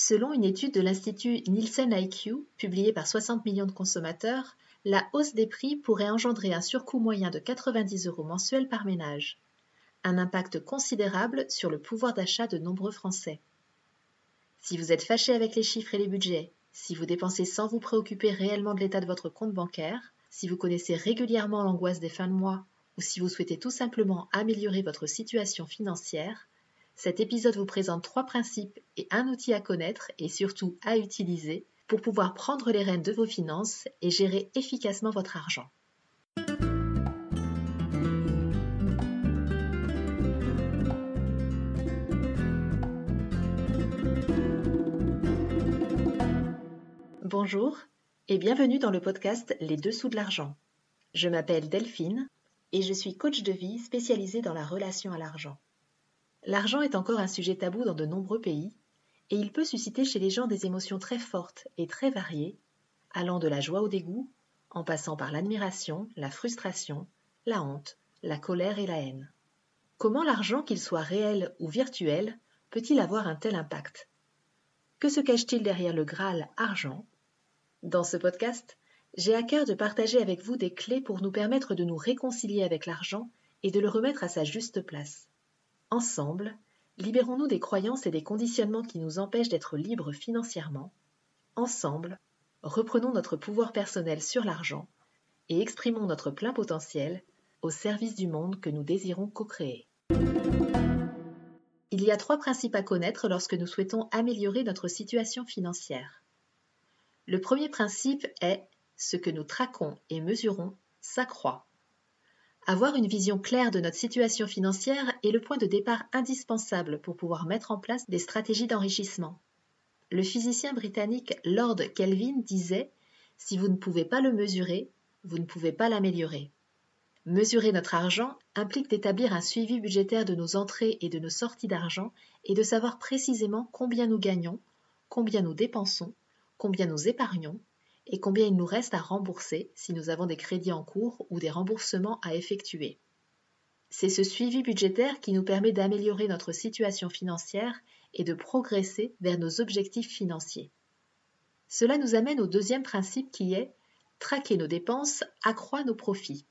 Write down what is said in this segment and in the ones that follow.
Selon une étude de l'Institut Nielsen IQ, publiée par 60 millions de consommateurs, la hausse des prix pourrait engendrer un surcoût moyen de 90 euros mensuels par ménage. Un impact considérable sur le pouvoir d'achat de nombreux Français. Si vous êtes fâché avec les chiffres et les budgets, si vous dépensez sans vous préoccuper réellement de l'état de votre compte bancaire, si vous connaissez régulièrement l'angoisse des fins de mois ou si vous souhaitez tout simplement améliorer votre situation financière, cet épisode vous présente trois principes et un outil à connaître et surtout à utiliser pour pouvoir prendre les rênes de vos finances et gérer efficacement votre argent. Bonjour et bienvenue dans le podcast Les Dessous de l'argent. Je m'appelle Delphine et je suis coach de vie spécialisée dans la relation à l'argent. L'argent est encore un sujet tabou dans de nombreux pays, et il peut susciter chez les gens des émotions très fortes et très variées, allant de la joie au dégoût, en passant par l'admiration, la frustration, la honte, la colère et la haine. Comment l'argent, qu'il soit réel ou virtuel, peut-il avoir un tel impact? Que se cache-t-il derrière le Graal argent? Dans ce podcast, j'ai à cœur de partager avec vous des clés pour nous permettre de nous réconcilier avec l'argent et de le remettre à sa juste place. Ensemble, libérons-nous des croyances et des conditionnements qui nous empêchent d'être libres financièrement. Ensemble, reprenons notre pouvoir personnel sur l'argent et exprimons notre plein potentiel au service du monde que nous désirons co-créer. Il y a trois principes à connaître lorsque nous souhaitons améliorer notre situation financière. Le premier principe est ce que nous traquons et mesurons s'accroît. Avoir une vision claire de notre situation financière est le point de départ indispensable pour pouvoir mettre en place des stratégies d'enrichissement. Le physicien britannique Lord Kelvin disait Si vous ne pouvez pas le mesurer, vous ne pouvez pas l'améliorer. Mesurer notre argent implique d'établir un suivi budgétaire de nos entrées et de nos sorties d'argent et de savoir précisément combien nous gagnons, combien nous dépensons, combien nous épargnons, et combien il nous reste à rembourser si nous avons des crédits en cours ou des remboursements à effectuer. C'est ce suivi budgétaire qui nous permet d'améliorer notre situation financière et de progresser vers nos objectifs financiers. Cela nous amène au deuxième principe qui est traquer nos dépenses accroît nos profits.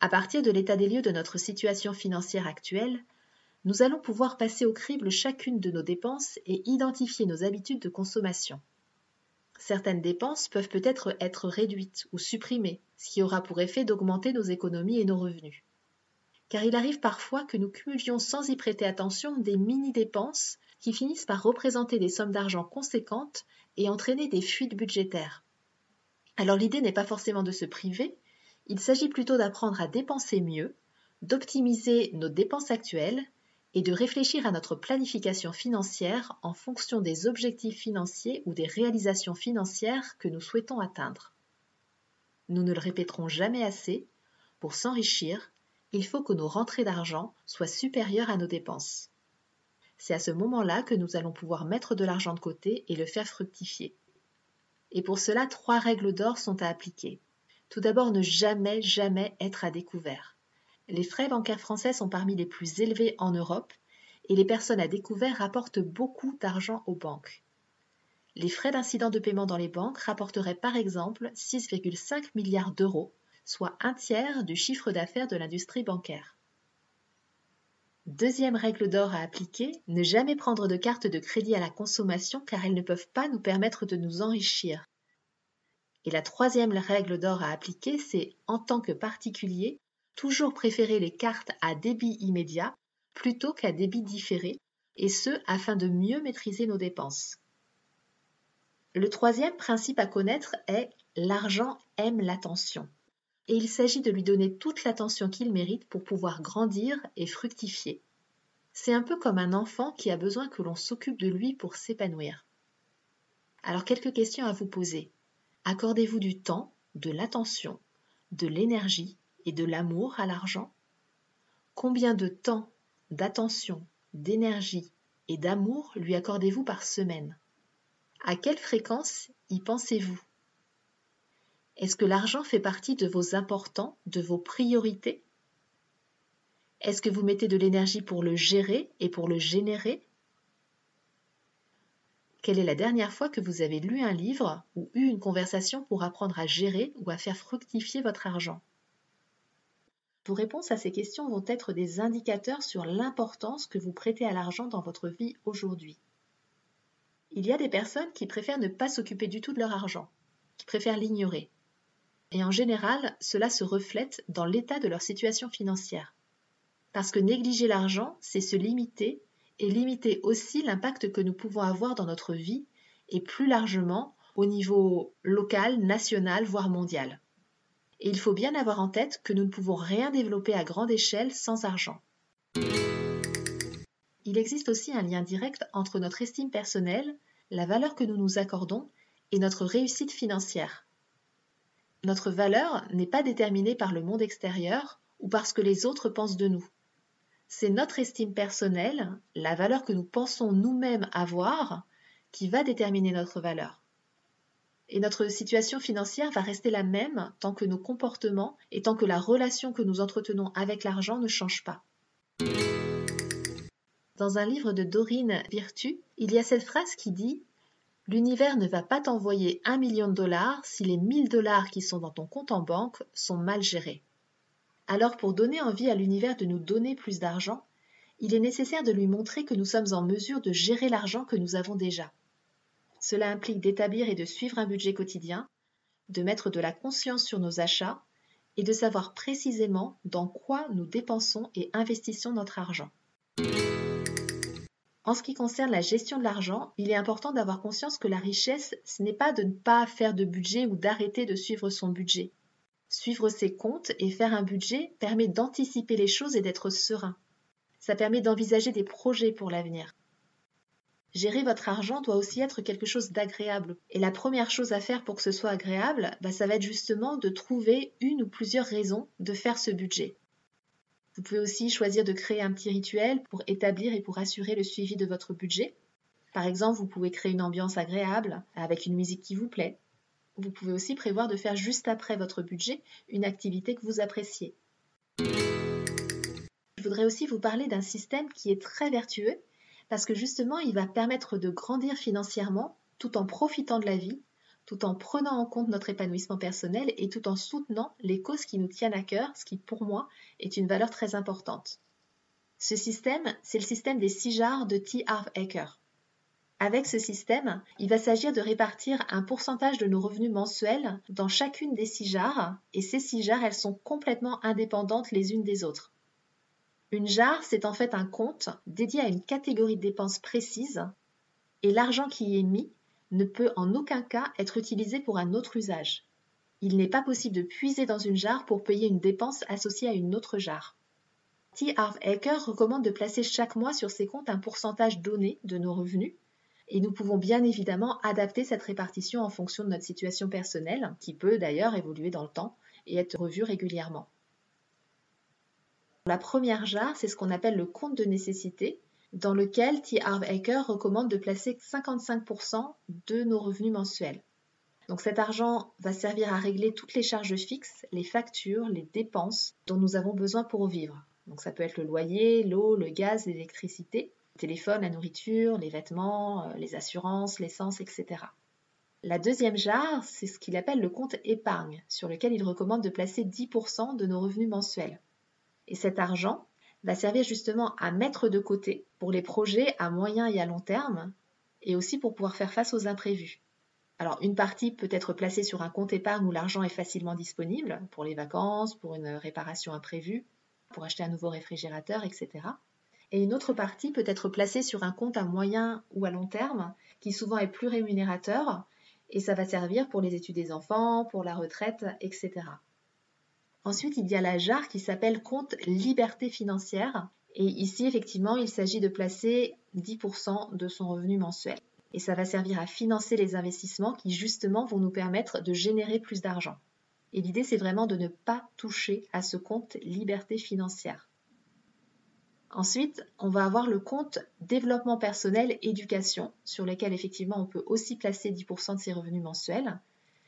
À partir de l'état des lieux de notre situation financière actuelle, nous allons pouvoir passer au crible chacune de nos dépenses et identifier nos habitudes de consommation certaines dépenses peuvent peut-être être réduites ou supprimées, ce qui aura pour effet d'augmenter nos économies et nos revenus. Car il arrive parfois que nous cumulions sans y prêter attention des mini-dépenses qui finissent par représenter des sommes d'argent conséquentes et entraîner des fuites budgétaires. Alors l'idée n'est pas forcément de se priver, il s'agit plutôt d'apprendre à dépenser mieux, d'optimiser nos dépenses actuelles et de réfléchir à notre planification financière en fonction des objectifs financiers ou des réalisations financières que nous souhaitons atteindre. Nous ne le répéterons jamais assez, pour s'enrichir, il faut que nos rentrées d'argent soient supérieures à nos dépenses. C'est à ce moment-là que nous allons pouvoir mettre de l'argent de côté et le faire fructifier. Et pour cela, trois règles d'or sont à appliquer. Tout d'abord, ne jamais, jamais être à découvert. Les frais bancaires français sont parmi les plus élevés en Europe et les personnes à découvert rapportent beaucoup d'argent aux banques. Les frais d'incident de paiement dans les banques rapporteraient par exemple 6,5 milliards d'euros, soit un tiers du chiffre d'affaires de l'industrie bancaire. Deuxième règle d'or à appliquer, ne jamais prendre de cartes de crédit à la consommation car elles ne peuvent pas nous permettre de nous enrichir. Et la troisième règle d'or à appliquer, c'est en tant que particulier, toujours préférer les cartes à débit immédiat plutôt qu'à débit différé, et ce afin de mieux maîtriser nos dépenses. Le troisième principe à connaître est l'argent aime l'attention, et il s'agit de lui donner toute l'attention qu'il mérite pour pouvoir grandir et fructifier. C'est un peu comme un enfant qui a besoin que l'on s'occupe de lui pour s'épanouir. Alors quelques questions à vous poser. Accordez-vous du temps, de l'attention, de l'énergie et de l'amour à l'argent? Combien de temps, d'attention, d'énergie et d'amour lui accordez-vous par semaine? À quelle fréquence y pensez-vous? Est-ce que l'argent fait partie de vos importants, de vos priorités? Est-ce que vous mettez de l'énergie pour le gérer et pour le générer? Quelle est la dernière fois que vous avez lu un livre ou eu une conversation pour apprendre à gérer ou à faire fructifier votre argent? Vos réponses à ces questions vont être des indicateurs sur l'importance que vous prêtez à l'argent dans votre vie aujourd'hui. Il y a des personnes qui préfèrent ne pas s'occuper du tout de leur argent, qui préfèrent l'ignorer. Et en général, cela se reflète dans l'état de leur situation financière. Parce que négliger l'argent, c'est se limiter et limiter aussi l'impact que nous pouvons avoir dans notre vie et plus largement au niveau local, national, voire mondial. Et il faut bien avoir en tête que nous ne pouvons rien développer à grande échelle sans argent. Il existe aussi un lien direct entre notre estime personnelle, la valeur que nous nous accordons et notre réussite financière. Notre valeur n'est pas déterminée par le monde extérieur ou par ce que les autres pensent de nous c'est notre estime personnelle, la valeur que nous pensons nous-mêmes avoir, qui va déterminer notre valeur. Et notre situation financière va rester la même tant que nos comportements et tant que la relation que nous entretenons avec l'argent ne change pas. Dans un livre de Dorine Virtu, il y a cette phrase qui dit L'univers ne va pas t'envoyer un million de dollars si les 1000 dollars qui sont dans ton compte en banque sont mal gérés. Alors pour donner envie à l'univers de nous donner plus d'argent, il est nécessaire de lui montrer que nous sommes en mesure de gérer l'argent que nous avons déjà. Cela implique d'établir et de suivre un budget quotidien, de mettre de la conscience sur nos achats et de savoir précisément dans quoi nous dépensons et investissons notre argent. En ce qui concerne la gestion de l'argent, il est important d'avoir conscience que la richesse, ce n'est pas de ne pas faire de budget ou d'arrêter de suivre son budget. Suivre ses comptes et faire un budget permet d'anticiper les choses et d'être serein. Ça permet d'envisager des projets pour l'avenir. Gérer votre argent doit aussi être quelque chose d'agréable. Et la première chose à faire pour que ce soit agréable, bah, ça va être justement de trouver une ou plusieurs raisons de faire ce budget. Vous pouvez aussi choisir de créer un petit rituel pour établir et pour assurer le suivi de votre budget. Par exemple, vous pouvez créer une ambiance agréable avec une musique qui vous plaît, vous pouvez aussi prévoir de faire juste après votre budget une activité que vous appréciez. Je voudrais aussi vous parler d'un système qui est très vertueux parce que justement il va permettre de grandir financièrement tout en profitant de la vie, tout en prenant en compte notre épanouissement personnel et tout en soutenant les causes qui nous tiennent à cœur, ce qui pour moi est une valeur très importante. Ce système, c'est le système des six jars de T. Harv Eker. Avec ce système, il va s'agir de répartir un pourcentage de nos revenus mensuels dans chacune des six jars, et ces six jars, elles sont complètement indépendantes les unes des autres. Une jarre, c'est en fait un compte dédié à une catégorie de dépenses précise, et l'argent qui y est mis ne peut en aucun cas être utilisé pour un autre usage. Il n'est pas possible de puiser dans une jarre pour payer une dépense associée à une autre jarre. T. Harv Eker recommande de placer chaque mois sur ces comptes un pourcentage donné de nos revenus et nous pouvons bien évidemment adapter cette répartition en fonction de notre situation personnelle, qui peut d'ailleurs évoluer dans le temps et être revue régulièrement. La première jarre, c'est ce qu'on appelle le compte de nécessité, dans lequel T. Harv Eker recommande de placer 55% de nos revenus mensuels. Donc cet argent va servir à régler toutes les charges fixes, les factures, les dépenses dont nous avons besoin pour vivre. Donc ça peut être le loyer, l'eau, le gaz, l'électricité, téléphone, la nourriture, les vêtements, euh, les assurances, l'essence, etc. La deuxième jarre, c'est ce qu'il appelle le compte épargne, sur lequel il recommande de placer 10% de nos revenus mensuels. Et cet argent va servir justement à mettre de côté pour les projets à moyen et à long terme, et aussi pour pouvoir faire face aux imprévus. Alors une partie peut être placée sur un compte épargne où l'argent est facilement disponible, pour les vacances, pour une réparation imprévue, pour acheter un nouveau réfrigérateur, etc et une autre partie peut être placée sur un compte à moyen ou à long terme qui souvent est plus rémunérateur et ça va servir pour les études des enfants, pour la retraite, etc. Ensuite, il y a la jarre qui s'appelle compte liberté financière et ici, effectivement, il s'agit de placer 10% de son revenu mensuel. Et ça va servir à financer les investissements qui, justement, vont nous permettre de générer plus d'argent. Et l'idée, c'est vraiment de ne pas toucher à ce compte liberté financière. Ensuite, on va avoir le compte développement personnel éducation, sur lequel effectivement on peut aussi placer 10% de ses revenus mensuels.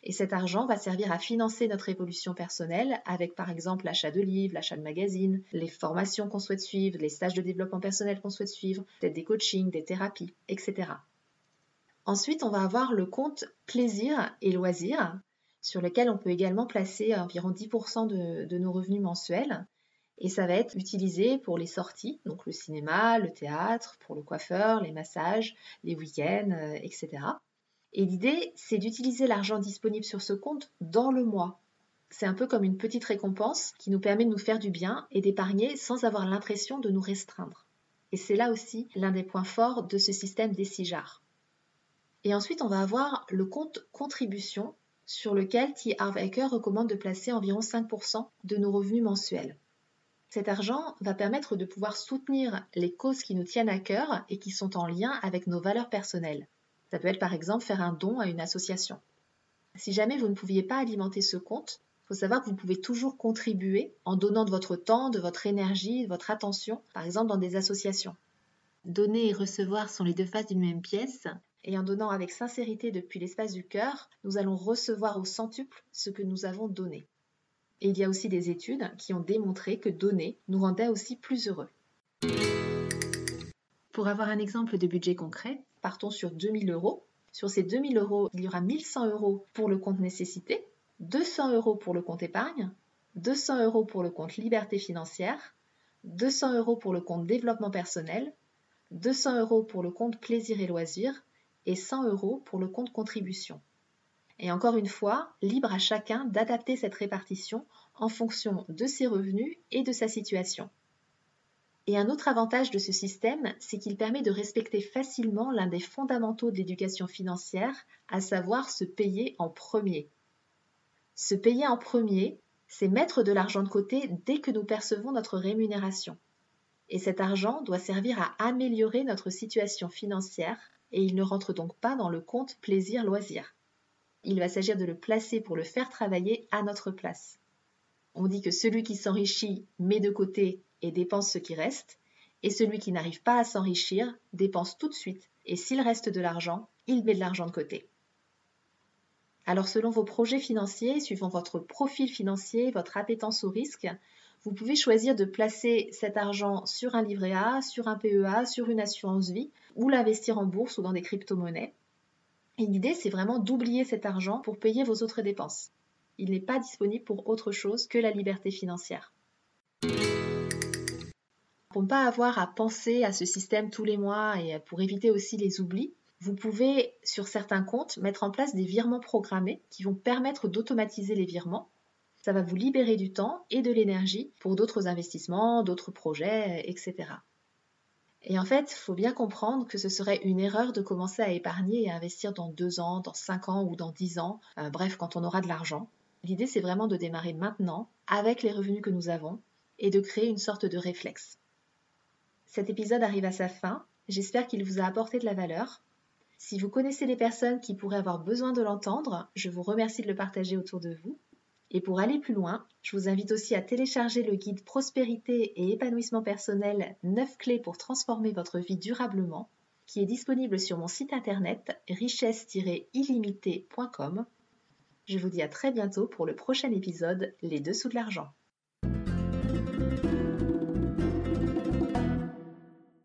Et cet argent va servir à financer notre évolution personnelle avec par exemple l'achat de livres, l'achat de magazines, les formations qu'on souhaite suivre, les stages de développement personnel qu'on souhaite suivre, peut-être des coachings, des thérapies, etc. Ensuite, on va avoir le compte plaisir et loisirs, sur lequel on peut également placer environ 10% de, de, nos revenus mensuels. Et ça va être utilisé pour les sorties, donc le cinéma, le théâtre, pour le coiffeur, les massages, les week-ends, euh, etc. Et l'idée, c'est d'utiliser l'argent disponible sur ce compte dans le mois. C'est un peu comme une petite récompense qui nous permet de nous faire du bien et d'épargner sans avoir l'impression de nous restreindre. Et c'est là aussi l'un des points forts de ce système des SIJAR. Et ensuite, on va avoir le compte contribution sur lequel T. Harv recommande de placer environ 5% de nos revenus mensuels. Cet argent va permettre de pouvoir soutenir les causes qui nous tiennent à cœur et qui sont en lien avec nos valeurs personnelles. Ça peut être par exemple faire un don à une association. Si jamais vous ne pouviez pas alimenter ce compte, il faut savoir que vous pouvez toujours contribuer en donnant de votre temps, de votre énergie, de votre attention, par exemple dans des associations. Donner et recevoir sont les deux faces d'une même pièce, et en donnant avec sincérité depuis l'espace du cœur, nous allons recevoir au centuple ce que nous avons donné. Et il y a aussi des études qui ont démontré que donner nous rendait aussi plus heureux. Pour avoir un exemple de budget concret, partons sur 2000 euros. Sur ces 2000 euros, il y aura 1100 euros pour le compte nécessité, 200 euros pour le compte épargne, 200 euros pour le compte liberté financière, 200 euros pour le compte développement personnel, 200 euros pour le compte plaisir et loisirs et 100 euros pour le compte contribution. Et encore une fois, libre à chacun d'adapter cette répartition en fonction de ses revenus et de sa situation. Et un autre avantage de ce système, c'est qu'il permet de respecter facilement l'un des fondamentaux de l'éducation financière, à savoir se payer en premier. Se payer en premier, c'est mettre de l'argent de côté dès que nous percevons notre rémunération. Et cet argent doit servir à améliorer notre situation financière et il ne rentre donc pas dans le compte plaisir-loisir. Il va s'agir de le placer pour le faire travailler à notre place. On dit que celui qui s'enrichit met de côté et dépense ce qui reste, et celui qui n'arrive pas à s'enrichir dépense tout de suite, et s'il reste de l'argent, il met de l'argent de côté. Alors selon vos projets financiers, suivant votre profil financier, votre appétence au risque, vous pouvez choisir de placer cet argent sur un livret A, sur un PEA, sur une assurance vie, ou l'investir en bourse ou dans des crypto-monnaies. Et l'idée, c'est vraiment d'oublier cet argent pour payer vos autres dépenses. Il n'est pas disponible pour autre chose que la liberté financière. Pour ne pas avoir à penser à ce système tous les mois et pour éviter aussi les oublis, vous pouvez, sur certains comptes, mettre en place des virements programmés qui vont permettre d'automatiser les virements. Ça va vous libérer du temps et de l'énergie pour d'autres investissements, d'autres projets, etc. Et en fait, il faut bien comprendre que ce serait une erreur de commencer à épargner et à investir dans deux ans, dans cinq ans ou dans dix ans, euh, bref, quand on aura de l'argent. L'idée, c'est vraiment de démarrer maintenant, avec les revenus que nous avons, et de créer une sorte de réflexe. Cet épisode arrive à sa fin. J'espère qu'il vous a apporté de la valeur. Si vous connaissez des personnes qui pourraient avoir besoin de l'entendre, je vous remercie de le partager autour de vous. Et pour aller plus loin, je vous invite aussi à télécharger le guide Prospérité et épanouissement personnel 9 clés pour transformer votre vie durablement, qui est disponible sur mon site internet richesse-illimitée.com. Je vous dis à très bientôt pour le prochain épisode Les dessous de l'argent.